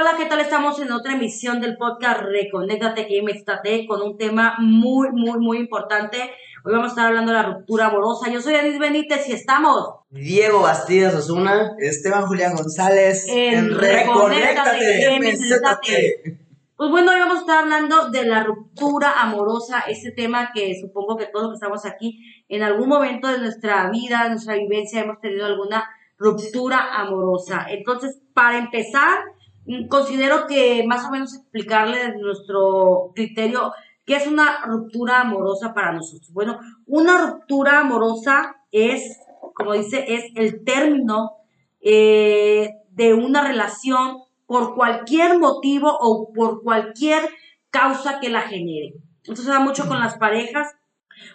Hola, ¿qué tal? Estamos en otra emisión del podcast Reconéctate me con un tema muy, muy, muy importante. Hoy vamos a estar hablando de la ruptura amorosa. Yo soy Anis Benítez y estamos. Diego Bastidas Osuna. Esteban Julián González. En, Reconéctate Pues bueno, hoy vamos a estar hablando de la ruptura amorosa, ese tema que supongo que todos los que estamos aquí en algún momento de nuestra vida, de nuestra vivencia, hemos tenido alguna ruptura amorosa. Entonces, para empezar, considero que más o menos explicarle nuestro criterio qué es una ruptura amorosa para nosotros. Bueno, una ruptura amorosa es, como dice, es el término eh, de una relación por cualquier motivo o por cualquier causa que la genere. Esto se da mucho con las parejas,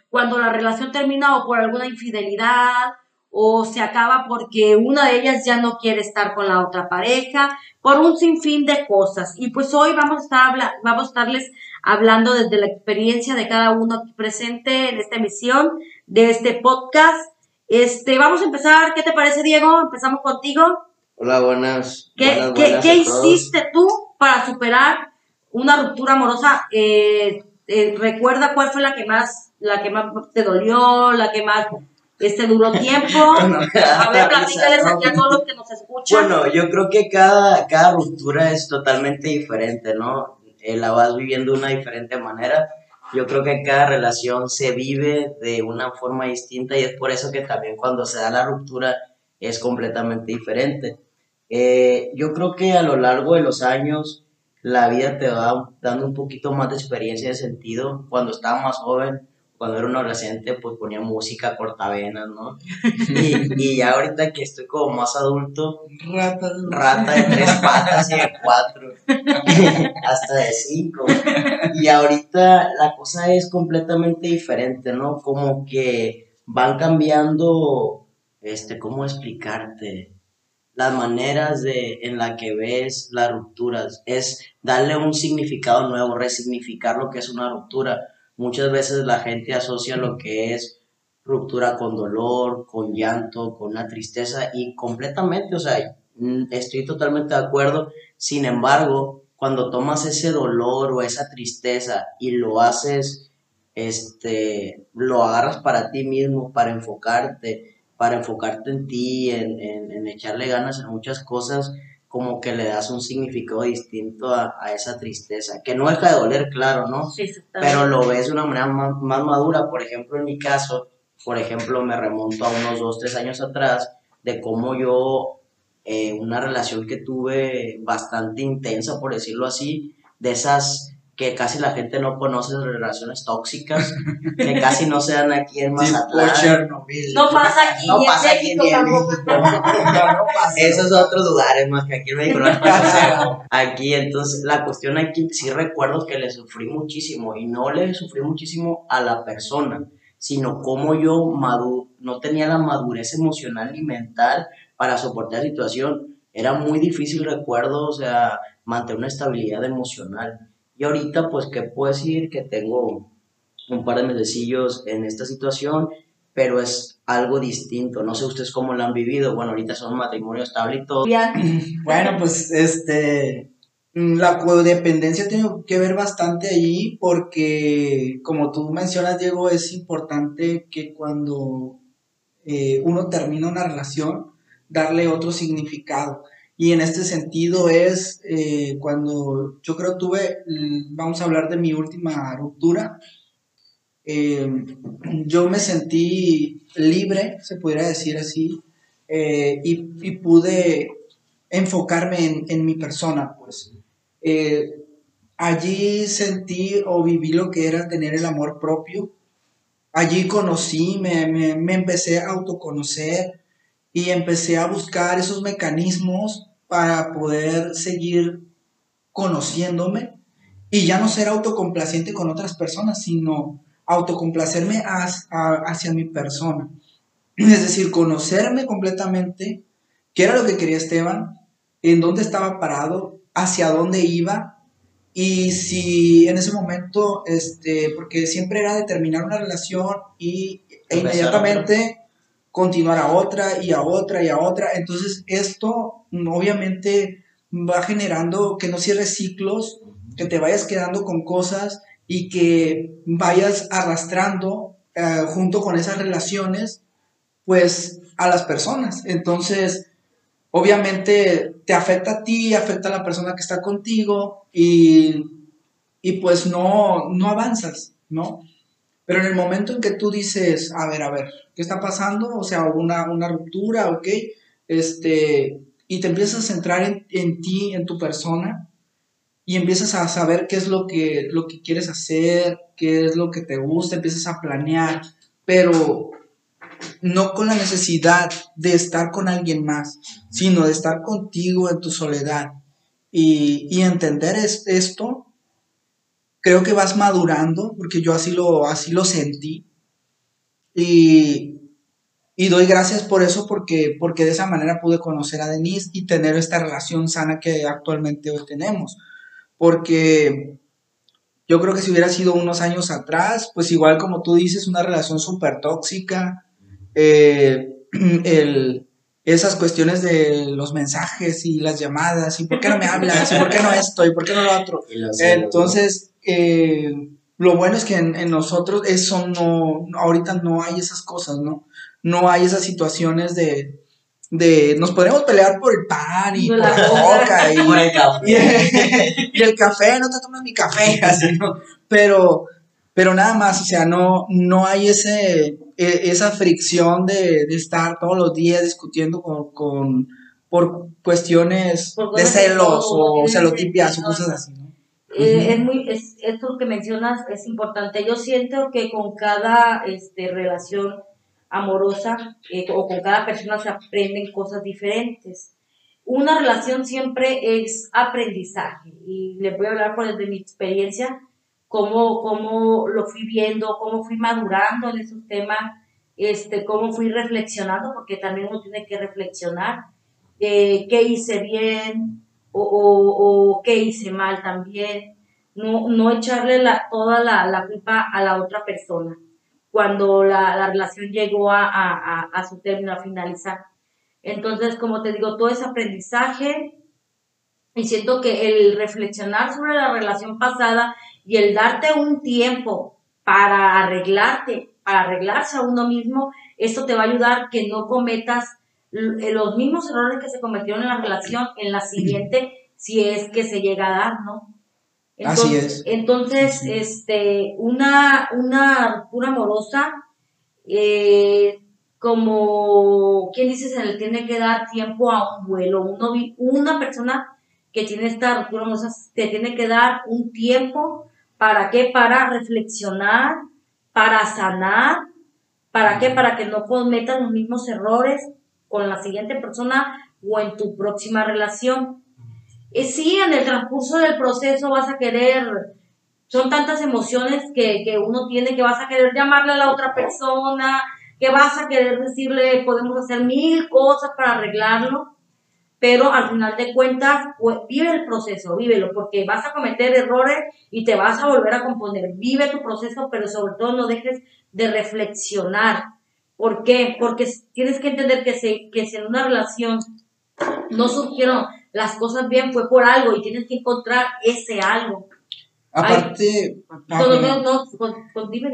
cuando la relación termina o por alguna infidelidad o se acaba porque una de ellas ya no quiere estar con la otra pareja, por un sinfín de cosas. Y pues hoy vamos a, estar vamos a estarles hablando desde la experiencia de cada uno aquí presente en esta emisión de este podcast. Este, vamos a empezar, ¿qué te parece Diego? Empezamos contigo. Hola, buenas. ¿Qué, ¿qué, hiciste tú para superar una ruptura amorosa? Eh, eh, recuerda cuál fue la que más, la que más te dolió, la que más este duró tiempo. a ver, platícales aquí a todos los que nos escuchan. Bueno, yo creo que cada, cada ruptura es totalmente diferente, ¿no? Eh, la vas viviendo de una diferente manera. Yo creo que cada relación se vive de una forma distinta y es por eso que también cuando se da la ruptura es completamente diferente. Eh, yo creo que a lo largo de los años la vida te va dando un poquito más de experiencia de sentido. Cuando estaba más joven, cuando era un adolescente, pues ponía música cortavenas, ¿no? Y, y ya ahorita que estoy como más adulto, rata, rata de tres patas y de cuatro, hasta de cinco. Y ahorita la cosa es completamente diferente, ¿no? Como que van cambiando, este, ¿cómo explicarte? Las maneras de, en la que ves las rupturas, es darle un significado nuevo, resignificar lo que es una ruptura Muchas veces la gente asocia lo que es ruptura con dolor, con llanto, con una tristeza y completamente, o sea, mm, estoy totalmente de acuerdo. Sin embargo, cuando tomas ese dolor o esa tristeza y lo haces, este, lo agarras para ti mismo, para enfocarte, para enfocarte en ti, en, en, en echarle ganas en muchas cosas, como que le das un significado distinto a, esa tristeza, que no deja de doler, claro, ¿no? Sí, Pero lo ves de una manera más, madura, por ejemplo, en mi caso, por ejemplo, me remonto a unos dos, tres años atrás, de cómo yo, eh, una relación que tuve bastante intensa, por decirlo así, de esas que casi la gente no conoce relaciones tóxicas, que casi no se dan aquí en Mazatlán. No pasa aquí, no pasa aquí en México. Esos otros lugares más que aquí en México no pasa. Aquí, entonces, la cuestión aquí sí recuerdo que le sufrí muchísimo y no le sufrí muchísimo a la persona, sino como yo madu no tenía la madurez emocional y mental para soportar la situación. Era muy difícil, recuerdo, o sea, mantener una estabilidad emocional y ahorita, pues, ¿qué puedo decir? Que tengo un par de mesecillos en esta situación, pero es algo distinto. No sé ustedes cómo lo han vivido. Bueno, ahorita son matrimonio estable y todo. Bueno, pues, este, la codependencia tiene que ver bastante allí porque, como tú mencionas, Diego, es importante que cuando eh, uno termina una relación, darle otro significado. Y en este sentido es eh, cuando yo creo tuve, vamos a hablar de mi última ruptura, eh, yo me sentí libre, se podría decir así, eh, y, pude enfocarme en, mi persona, pues. allí sentí o viví lo que era tener el amor propio. Allí conocí, me, me empecé a autoconocer y empecé a buscar esos mecanismos para poder seguir conociéndome y ya no ser autocomplaciente con otras personas, sino autocomplacerme hacia, mi persona. Es decir, conocerme completamente, qué era lo que quería Esteban, en dónde estaba parado, hacia dónde iba y si en ese momento, este, porque siempre era de terminar una relación y e inmediatamente continuar a otra y a otra y a otra. Entonces esto obviamente va generando que no cierres ciclos, que te vayas quedando con cosas y que vayas arrastrando eh, junto con esas relaciones, pues a las personas. Entonces, obviamente te afecta a ti, afecta a la persona que está contigo y, pues no, no avanzas, ¿no? Pero en el momento en que tú dices, a ver, a ver, ¿qué está pasando? O sea, una, una ruptura, ¿ok? Este, y te empiezas a centrar en, en, ti, en tu persona, y empiezas a saber qué es lo que, lo que quieres hacer, qué es lo que te gusta, empiezas a planear, pero no con la necesidad de estar con alguien más, sino de estar contigo en tu soledad. Y, y entender esto, creo que vas madurando, porque yo así lo, así lo sentí. Y, y doy gracias por eso, porque, porque de esa manera pude conocer a Denise y tener esta relación sana que actualmente hoy tenemos. Porque yo creo que si hubiera sido unos años atrás, pues igual como tú dices, una relación súper tóxica, eh, el, esas cuestiones de los mensajes y las llamadas, y por qué no me hablas, y por qué no esto, y por qué no lo otro. Entonces, eh, lo bueno es que en, nosotros eso no, ahorita no hay esas cosas, ¿no? No hay esas situaciones de, de nos podemos pelear por el pan y por la coca y, por el café. Y, el café, no te tomes mi café, así, ¿no? Pero, pero nada más, o sea, no, no hay ese, esa fricción de, estar todos los días discutiendo con, por cuestiones de celos o celotipias o cosas así, eh, es muy, es, esto que mencionas es importante. Yo siento que con cada este, relación amorosa eh, o con cada persona se aprenden cosas diferentes. Una relación siempre es aprendizaje y les voy a hablar por desde mi experiencia cómo, cómo lo fui viendo, cómo fui madurando en esos temas, este, cómo fui reflexionando, porque también uno tiene que reflexionar qué hice bien o, o, qué hice mal también. No, no echarle la, toda la, la culpa a la otra persona cuando la, la relación llegó a, a, a, su término, a finalizar. Entonces, como te digo, todo ese aprendizaje y siento que el reflexionar sobre la relación pasada y el darte un tiempo para arreglarte, para arreglarse a uno mismo, esto te va a ayudar que no cometas los mismos errores que se cometieron en la relación en la siguiente, si es que se llega a dar, ¿no? Entonces, Así es. Entonces, este, una, una ruptura amorosa, eh, como quien dice, se le tiene que dar tiempo a un vuelo. Uno, una persona que tiene esta ruptura amorosa te tiene que dar un tiempo ¿Para qué? Para reflexionar, para sanar. ¿Para qué? Para que no cometas los mismos errores con la siguiente persona o en tu próxima relación. Y sí, en el transcurso del proceso vas a querer, son tantas emociones que, que uno tiene que vas a querer llamarle a la otra persona, que vas a querer decirle, podemos hacer mil cosas para arreglarlo pero al final de cuentas, pues, vive el proceso, vívelo, porque vas a cometer errores y te vas a volver a componer. Vive tu proceso, pero sobre todo no dejes de reflexionar. ¿Por qué? Porque tienes que entender que, se, que si en una relación no surgieron las cosas bien, fue por algo y tienes que encontrar ese algo. Aparte,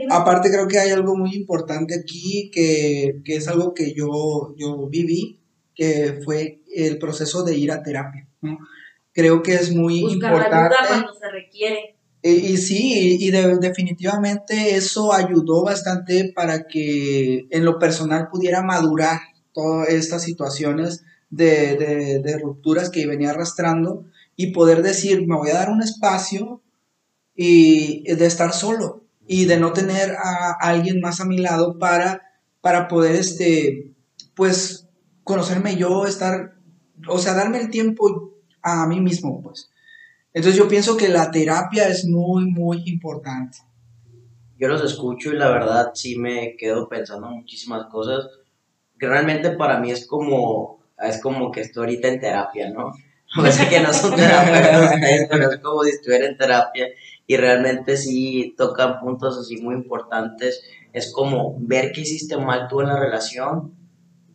aparte creo que hay algo muy importante aquí que, que es algo que yo, yo viví que fue el proceso de ir a terapia. Creo que es muy importante. Ayuda cuando se requiere. Eh, y, sí, y, definitivamente eso ayudó bastante para que en lo personal pudiera madurar todas estas situaciones de, de, rupturas que venía arrastrando y poder decir, me voy a dar un espacio y de estar solo y de no tener a alguien más a mi lado para, para poder, este, pues, conocerme yo, estar, o sea, darme el tiempo a mí mismo, pues. Entonces yo pienso que la terapia es muy, muy importante. Yo los escucho y la verdad sí me quedo pensando muchísimas cosas realmente para mí es como, es como que estoy ahorita en terapia, ¿no? O sea que no son terapeutas pero es como si estuviera en terapia y realmente sí tocan puntos así muy importantes. Es como ver qué hiciste mal tú en la relación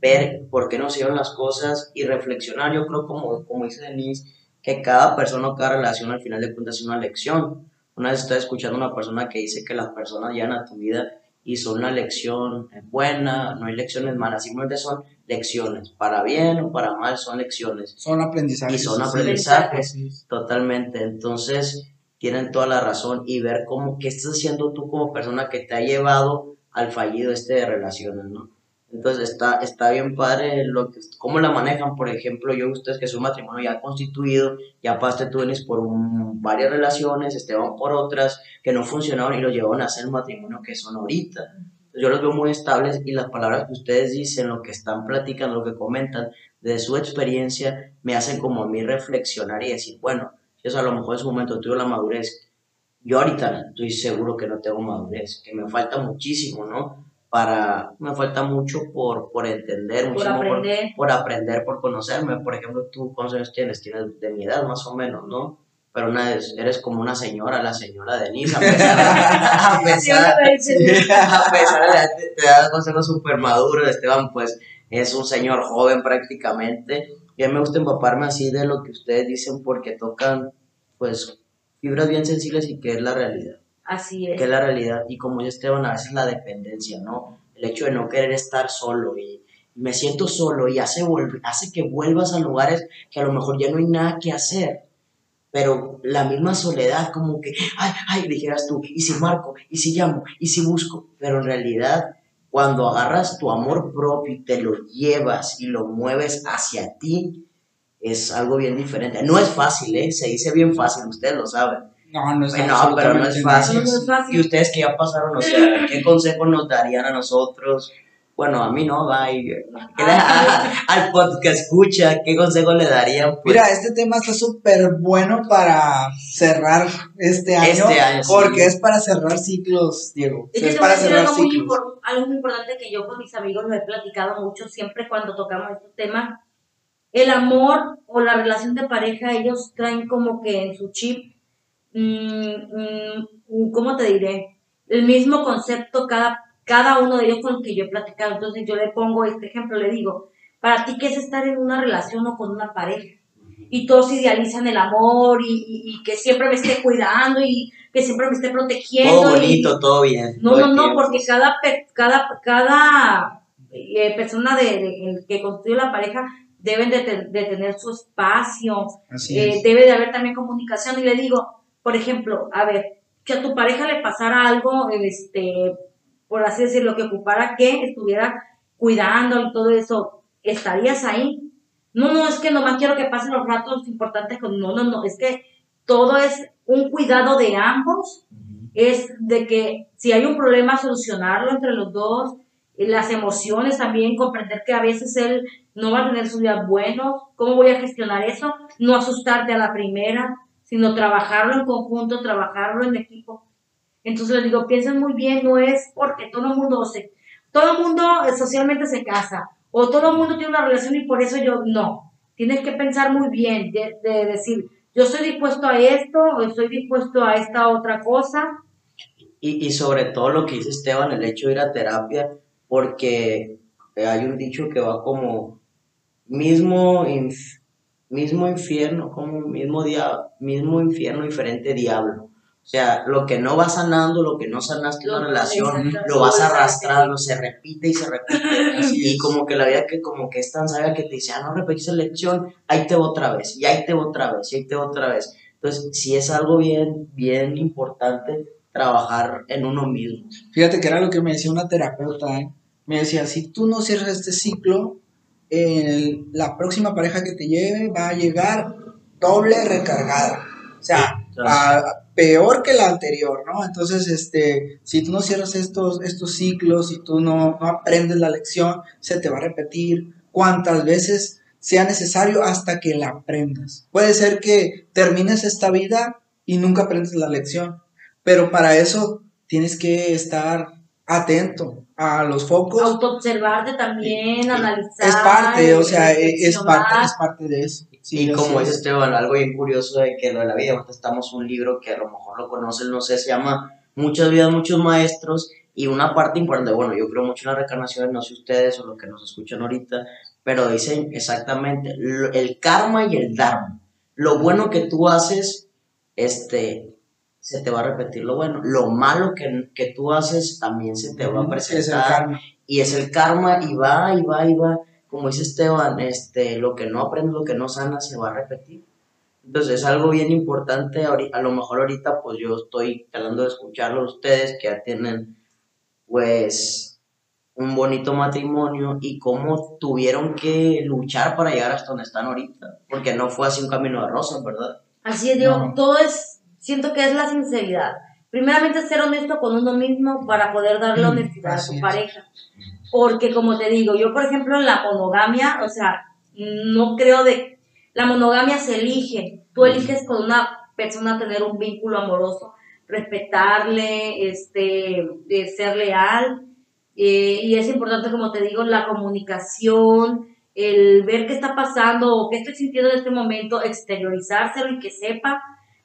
ver por qué no se dieron las cosas y reflexionar. Yo creo, como, como dice Denise, que cada persona o cada relación al final de cuentas es una lección. Una vez estoy escuchando a una persona que dice que las personas llegan a tu vida y son una lección buena, no hay lecciones malas, simplemente son lecciones, para bien o para mal son lecciones. Son aprendizajes. Y son aprendizajes, totalmente. Entonces, tienen toda la razón y ver cómo, qué estás haciendo tú como persona que te ha llevado al fallido este de relaciones, ¿no? Entonces está, está bien padre lo que, cómo la manejan, por ejemplo, yo ustedes que es un matrimonio ya constituido, ya pasaste tú por varias relaciones, Esteban por otras que no funcionaron y lo llevaron a ser el matrimonio que son ahorita. Yo los veo muy estables y las palabras que ustedes dicen, lo que están platicando, lo que comentan de su experiencia, me hacen como a mí reflexionar y decir, bueno, eso a lo mejor en su momento tuve la madurez, yo ahorita estoy seguro que no tengo madurez, que me falta muchísimo, ¿no? Para, me falta mucho por, por entender, por aprender. Por, aprender, por conocerme. Por ejemplo, tú, ¿cuántos años tienes? Tienes de mi edad más o menos, ¿no? Pero una vez, eres como una señora, la señora Denise, a pesar, a pesar, a pesar de te, das consejos súper maduros, Esteban, pues es un señor joven prácticamente. Y a mí me gusta empaparme así de lo que ustedes dicen porque tocan, pues, fibras bien sensibles y que es la realidad. Así es. Que es la realidad. Y como yo Esteban, a veces la dependencia, ¿no? El hecho de no querer estar solo y, me siento solo y hace, hace que vuelvas a lugares que a lo mejor ya no hay nada que hacer. Pero la misma soledad, como que, ay, ay, dijeras tú, y si marco, y si llamo, y si busco. Pero en realidad, cuando agarras tu amor propio y te lo llevas y lo mueves hacia ti, es algo bien diferente. No es fácil, ¿eh? Se dice bien fácil, ustedes lo saben no, no es pero no es fácil. Y ustedes que ya pasaron, o sea, ¿qué consejo nos darían a nosotros? Bueno, a mí no, va, al podcast escucha, ¿qué consejo le darían? Pues, Mira, este tema está súper bueno para cerrar este año, este año porque es para cerrar ciclos, Diego. Es, para cerrar algo ciclos. Muy algo muy importante que yo con mis amigos lo he platicado mucho siempre cuando tocamos este tema. El amor o la relación de pareja, ellos traen como que en su chip ¿cómo te diré? El mismo concepto cada, cada uno de ellos con el que yo he platicado. Entonces yo le pongo este ejemplo, le digo, para ti, ¿qué es estar en una relación o con una pareja? Y todos idealizan el amor y, que siempre me esté cuidando y que siempre me esté protegiendo. Todo bonito, todo bien. No, no, no, porque cada, cada, cada eh, persona de, que construye la pareja deben de, tener su espacio, eh, debe de haber también comunicación. Y le digo, por ejemplo, a ver, que a tu pareja le pasara algo, este, por así decirlo, que ocupara que estuviera cuidando y todo eso, ¿estarías ahí? No, no, es que nomás quiero que pasen los ratos importantes con, no, no, no, es que todo es un cuidado de ambos, es de que si hay un problema, solucionarlo entre los dos, las emociones también, comprender que a veces él no va a tener sus días buenos, ¿cómo voy a gestionar eso? No asustarte a la primera, sino trabajarlo en conjunto, trabajarlo en equipo. Entonces les digo, piensen muy bien, no es porque todo el mundo se, todo el mundo socialmente se casa, o todo el mundo tiene una relación y por eso yo no. Tienes que pensar muy bien, de, decir, yo estoy dispuesto a esto, o estoy dispuesto a esta otra cosa. Y, y sobre todo lo que dice Esteban, el hecho de ir a terapia, porque hay un dicho que va como mismo mismo infierno, como mismo, día, mismo infierno, diferente diablo. O sea, lo que no va sanando, lo que no sanaste en una relación, lo vas arrastrando, se repite y se repite. y como que la vida que como que es tan sabia que te dice, ah, no repetes la lección, ahí te va otra vez, y ahí te va otra vez, y ahí te va otra vez. Entonces, sí es algo bien, bien importante trabajar en uno mismo. Fíjate que era lo que me decía una terapeuta, ¿eh? Me decía, si tú no cierras este ciclo, la próxima pareja que te lleve va a llegar doble recargada. O sea, peor que la anterior, ¿no? Entonces, este, si tú no cierras estos, estos ciclos, si tú no, no aprendes la lección, se te va a repetir cuantas veces sea necesario hasta que la aprendas. Puede ser que termines esta vida y nunca aprendes la lección, pero para eso tienes que estar atento a los focos. Autoobservarte también, analizar. Es parte, o sea, es parte, es parte de eso. y como dice Esteban, algo bien curioso de que lo de la vida, ahorita estamos un libro que a lo mejor lo conocen, no sé, se llama Muchas vidas, muchos maestros, y una parte importante, bueno, yo creo mucho en las reencarnaciones, no sé ustedes o los que nos escuchan ahorita, pero dicen exactamente el karma y el dharma. lo bueno que tú haces, este, se te va a repetir lo bueno. Lo malo que, que tú haces también se te va a Sí, es el presentar. karma. y es el karma y va y va y va. Como dice Esteban, este, lo que no aprendes, lo que no sanas, se va a repetir. Entonces es algo bien importante. A lo mejor ahorita, pues yo estoy tratando de escucharlo a ustedes que ya tienen, pues, un bonito matrimonio y cómo tuvieron que luchar para llegar hasta donde están ahorita. Porque no fue así un camino de rosas, ¿verdad? Así es, digo, No. todo es, siento que es la sinceridad. Primeramente ser honesto con uno mismo para poder darle Mm, honestidad a así es. pareja. Porque como te digo, yo por ejemplo en la monogamia, o sea, no creo de... La monogamia se elige. Tú eliges con una persona tener un vínculo amoroso, respetarle, este, de ser leal. eh, y es importante, como te digo, la comunicación, el ver qué está pasando o qué estoy sintiendo en este momento, exteriorizárselo y que sepa,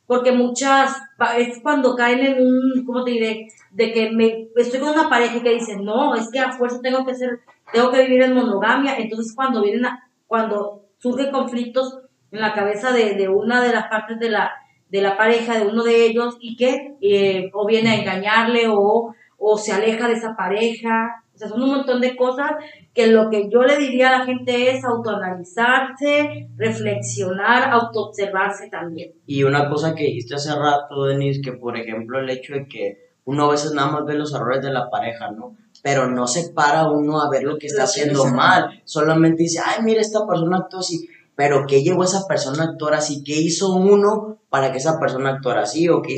porque muchas, es cuando caen en un, ¿cómo te diré? De que me, estoy con una pareja y que dicen, no, es que a fuerza tengo que ser, tengo que vivir en monogamia, entonces cuando vienen, a- cuando surgen conflictos en la cabeza de, de una de las partes de la, de la pareja, de uno de ellos, y que o viene a engañarle o, o se aleja de esa pareja, o sea, son un montón de cosas que lo que yo le diría a la gente es autoanalizarse, reflexionar, autoobservarse también. Y una cosa que dijiste hace rato, Denis, que por ejemplo el hecho de que uno a veces nada más ve los errores de la pareja, ¿no? Pero no se para uno a ver lo que está Lo haciendo está mal. Solamente dice, ay, mira, esta persona actuó así. Pero ¿qué llevó a esa persona a actuar así? ¿Qué hizo uno para que esa persona actuara así? ¿O qué,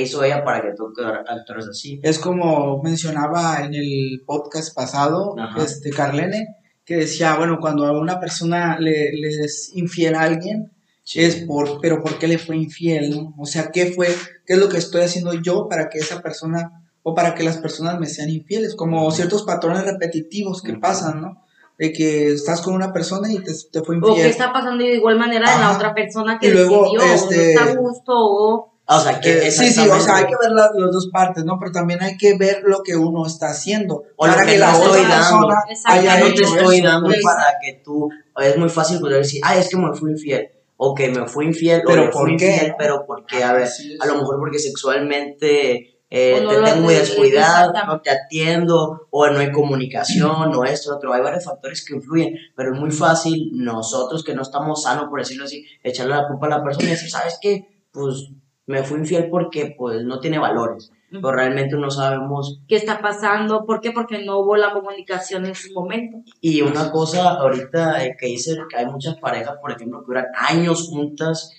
hizo ella para que tú actuar- actuaras así? Es como mencionaba en el podcast pasado, Ajá. este Carlene, que decía, bueno, cuando a una persona le, le es infiel a alguien, es por, pero ¿por qué le fue infiel? no? O sea, ¿qué fue, qué es lo que estoy haciendo yo para que esa persona o para que las personas me sean infieles? Como ciertos patrones repetitivos que pasan, ¿no? De que estás con una persona y te, te fue O qué infiel. está pasando de igual manera en la Ajá. otra persona que Y luego, decidió, o no este, está a gusto, o... O sea, que Eh, sí, sí, o sea, hay que ver la- las dos partes, ¿no? Pero también hay que ver lo que uno está haciendo. O lo que no la estoy otra dando. haya no te estoy dando pues. para que tú. Es muy fácil poder decir, ay, es que me fui infiel. O que me fui infiel, Pero o le ¿por fui qué? infiel, pero porque, a ver, a lo mejor porque sexualmente eh, no te tengo muy descuidado, no te atiendo, o no hay comunicación, o esto, otro. Hay varios factores que influyen, pero es muy fácil nosotros que no estamos sanos, por decirlo así, echarle la culpa a la persona y decir, ¿sabes qué? Pues me fui infiel porque pues no tiene valores. Pero realmente no sabemos ¿Qué está pasando? ¿Por qué? Porque no hubo la comunicación en su momento. Y una cosa ahorita eh, que dice que hay muchas parejas, por ejemplo, que duran años juntas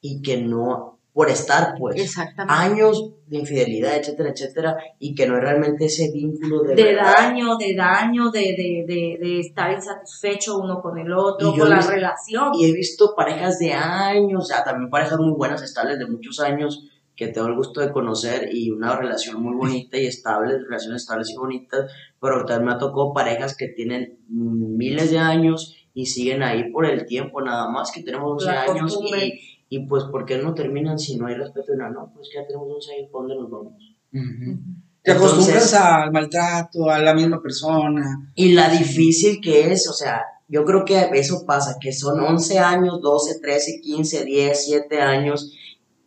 y que no, por estar pues, años de infidelidad, etcétera, etcétera, y que no hay realmente ese vínculo de, de verdad. daño, de daño, de, de, de, de estar insatisfecho uno con el otro, Y con la visto- relación. Y he visto parejas de años, o sea, también parejas muy buenas, estables de muchos años, que tengo el gusto de conocer y una relación muy bonita y estable, relaciones estables y bonitas, pero también me ha tocado parejas que tienen miles de años y siguen ahí por el tiempo, nada más que tenemos 11 La años y, y pues, ¿por qué no terminan si no hay respeto? No, no, pues que ya tenemos 11 años, ¿para dónde nos vamos? Ujú. Te acostumbras Entonces- al maltrato, a la misma persona. Y la difícil que es, o sea, yo creo que eso pasa, que son 11 años, 12, 13, 15, 10, 7 años,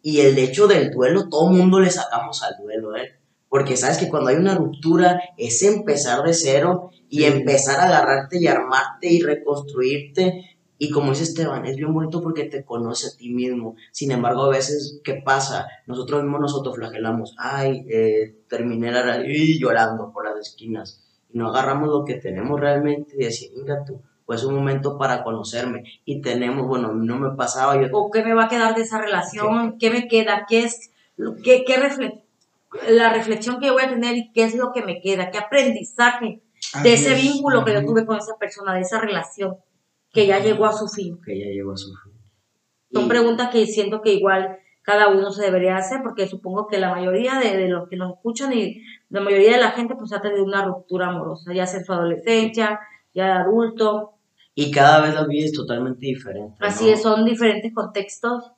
y el hecho del duelo, todo mundo le sacamos al duelo, ¿eh? Porque sabes que cuando hay una ruptura es empezar de cero y empezar a agarrarte y armarte y reconstruirte. Y como dice Esteban, es bien bonito porque te conoce a ti mismo. Sin embargo, a veces, ¿qué pasa? Nosotros mismos nos autoflagelamos. Ay, eh, terminé la radio y llorando por las esquinas. Y no agarramos lo que tenemos realmente y decir, mira tú, pues un momento para conocerme. Y tenemos, bueno, no me pasaba, yo ¿O qué me va a quedar de esa relación? ¿Qué me queda? ¿Qué es qué, qué refle- la reflexión que voy a tener y qué es lo que me queda? ¿Qué aprendizaje de ese es. vínculo que yo tuve con esa persona, de esa relación que ya llegó a su fin? que ya llegó a su fin. Son Y- preguntas que siento que igual cada uno se debería hacer porque supongo que la mayoría de, de los que nos escuchan y la mayoría de la gente pues ha tenido una ruptura amorosa, ya sea en su adolescencia, ya de adulto. Y cada vez la vida es totalmente diferente. ¿no? Así es, son diferentes contextos,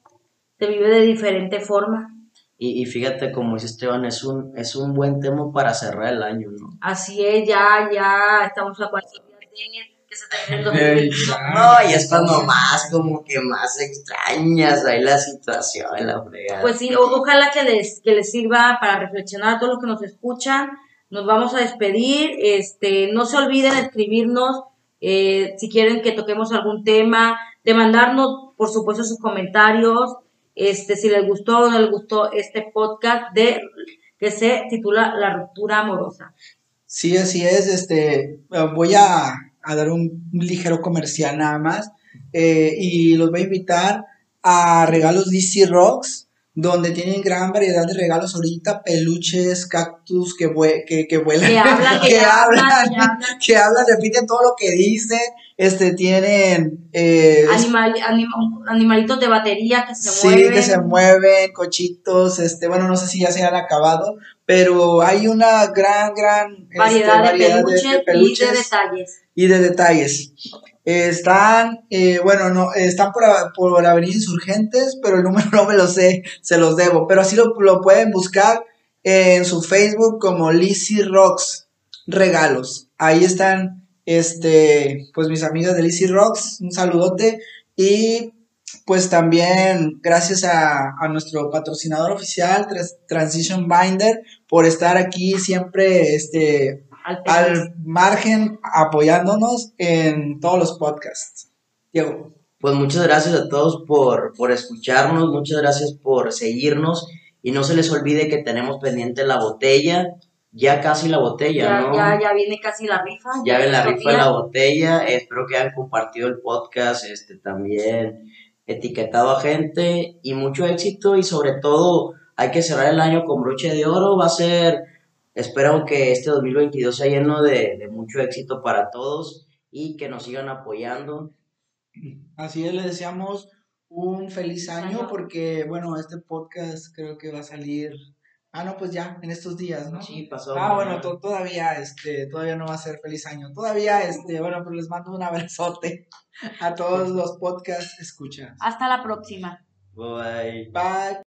se vive de diferente forma. Y, y fíjate, como dice Esteban, es un, es un buen tema para cerrar el año, ¿no? Así es, ya, ya estamos a cuatro días que se termine el 2022. No, y es cuando más, como que más extrañas ahí la situación, la fregada. Pues sí, o- ojalá que les, que les sirva para reflexionar a todos los que nos escuchan. Nos vamos a despedir. Este, no se olviden de escribirnos eh, si quieren que toquemos algún tema, de mandarnos, por supuesto, sus comentarios. Este, si les gustó o no les gustó este podcast de que se titula La ruptura amorosa. Sí, así es. Este, voy a, a dar un, ligero comercial nada más eh, y los voy a invitar a regalos DC Rocks, donde tienen gran variedad de regalos ahorita, peluches, cactus que, vue- que, que vuelan, Que hablan, que, hablan, que hablan. que hablan, repiten todo lo que dicen. Este, tienen eh, Animal- anim- animalitos de batería que se Sí, mueven. que se mueven, cochitos, este, bueno, no sé si ya se han acabado, pero hay una gran, gran este, variedad, de, peluches de peluches y de detalles. y de detalles. Están, eh, bueno, no, están por, por Avenida Insurgentes, pero el número no me lo sé, se los debo, pero así lo, lo pueden buscar en su Facebook como Lizzy Rocks Regalos. Ahí están, este, pues mis amigas de Lizzy Rocks, un saludote y pues también gracias a, a nuestro patrocinador oficial, Tras- Transition Binder, por estar aquí siempre, este, Al al margen apoyándonos en todos los podcasts. Diego. Pues muchas gracias a todos por, por escucharnos, muchas gracias por seguirnos y no se les olvide que tenemos pendiente la botella, ya casi la botella, ya, ¿no? ya, ya viene casi la rifa. Ya ven la rifa de la botella, espero que hayan compartido el podcast, este también etiquetado a gente y mucho éxito y sobre todo hay que cerrar el año con broche de oro, va a ser, espero que este 2022 sea lleno de, de mucho éxito para todos y que nos sigan apoyando. Así es, le deseamos un feliz Año. porque, bueno, este podcast creo que va a salir. Ah, no, pues ya, en estos días, ¿no? Sí, pasó. Ah, bueno, to- todavía, este, todavía no va a ser feliz año. Todavía, este, bueno, pues les mando un abrazote a todos los podcast escuchas. Hasta la próxima. Bye. Bye.